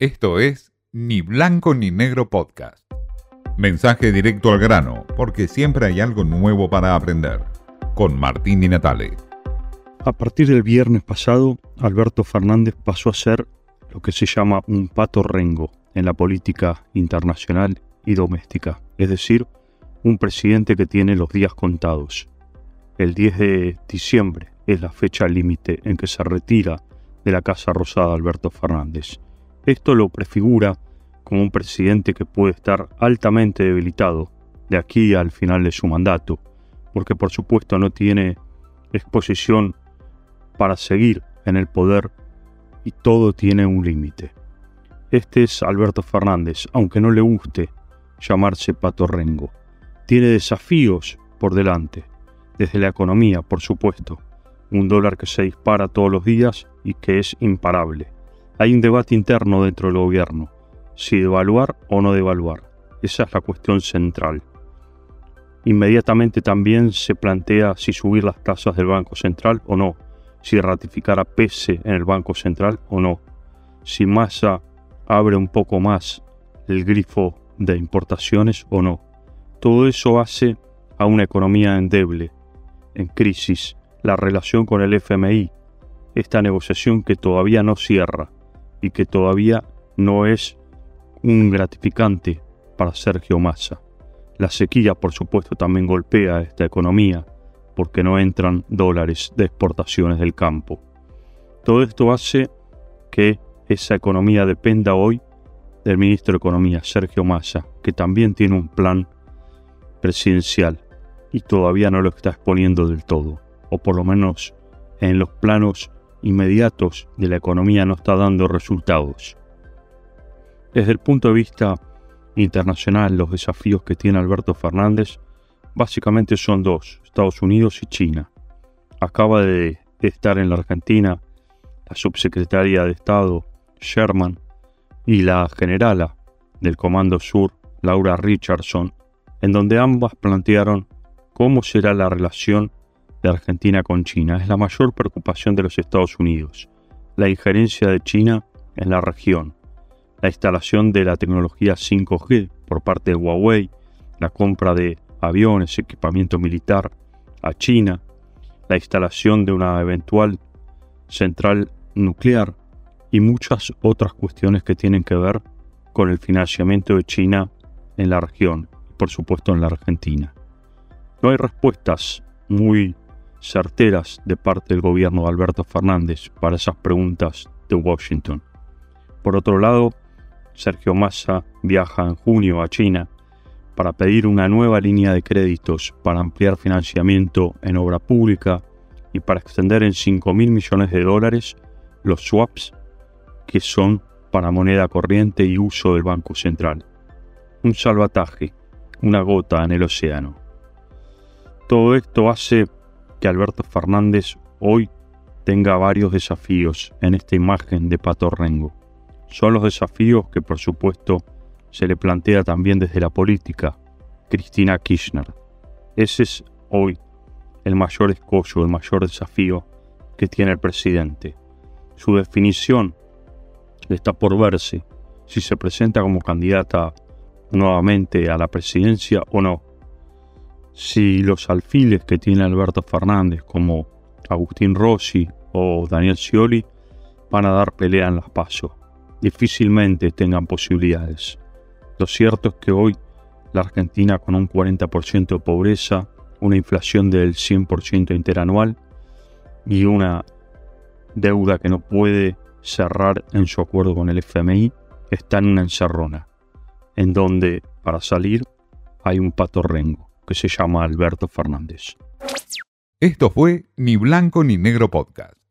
Esto es Ni Blanco ni Negro Podcast. Mensaje directo al grano, porque siempre hay algo nuevo para aprender. Con Martín Di Natale. A partir del viernes pasado, Alberto Fernández pasó a ser lo que se llama un pato rengo en la política internacional y doméstica, es decir, un presidente que tiene los días contados. El 10 de diciembre es la fecha límite en que se retira de la Casa Rosada Alberto Fernández. Esto lo prefigura como un presidente que puede estar altamente debilitado de aquí al final de su mandato, porque por supuesto no tiene exposición para seguir en el poder y todo tiene un límite. Este es Alberto Fernández, aunque no le guste llamarse Pato Rengo. Tiene desafíos por delante, desde la economía, por supuesto, un dólar que se dispara todos los días y que es imparable. Hay un debate interno dentro del gobierno, si devaluar o no devaluar. Esa es la cuestión central. Inmediatamente también se plantea si subir las tasas del Banco Central o no, si ratificar a PESE en el Banco Central o no, si Massa abre un poco más el grifo de importaciones o no. Todo eso hace a una economía endeble, en crisis, la relación con el FMI, esta negociación que todavía no cierra y que todavía no es un gratificante para Sergio Massa. La sequía, por supuesto, también golpea a esta economía porque no entran dólares de exportaciones del campo. Todo esto hace que esa economía dependa hoy del ministro de Economía, Sergio Massa, que también tiene un plan presidencial y todavía no lo está exponiendo del todo, o por lo menos en los planos inmediatos de la economía no está dando resultados. Desde el punto de vista internacional, los desafíos que tiene Alberto Fernández básicamente son dos, Estados Unidos y China. Acaba de estar en la Argentina la subsecretaria de Estado, Sherman, y la generala del Comando Sur, Laura Richardson, en donde ambas plantearon cómo será la relación de Argentina con China. Es la mayor preocupación de los Estados Unidos, la injerencia de China en la región, la instalación de la tecnología 5G por parte de Huawei, la compra de aviones, equipamiento militar a China, la instalación de una eventual central nuclear y muchas otras cuestiones que tienen que ver con el financiamiento de China en la región y por supuesto en la Argentina. No hay respuestas muy certeras de parte del gobierno de Alberto Fernández para esas preguntas de Washington. Por otro lado, Sergio Massa viaja en junio a China para pedir una nueva línea de créditos para ampliar financiamiento en obra pública y para extender en 5 mil millones de dólares los swaps que son para moneda corriente y uso del Banco Central. Un salvataje, una gota en el océano. Todo esto hace que Alberto Fernández hoy tenga varios desafíos en esta imagen de Pato Rengo. Son los desafíos que por supuesto se le plantea también desde la política Cristina Kirchner. Ese es hoy el mayor escollo, el mayor desafío que tiene el presidente. Su definición está por verse si se presenta como candidata nuevamente a la presidencia o no si los alfiles que tiene Alberto Fernández, como Agustín Rossi o Daniel Scioli, van a dar pelea en las pasos. Difícilmente tengan posibilidades. Lo cierto es que hoy la Argentina con un 40% de pobreza, una inflación del 100% interanual y una deuda que no puede cerrar en su acuerdo con el FMI, está en una encerrona, en donde para salir hay un pato rengo que se llama Alberto Fernández. Esto fue Ni Blanco ni Negro Podcast.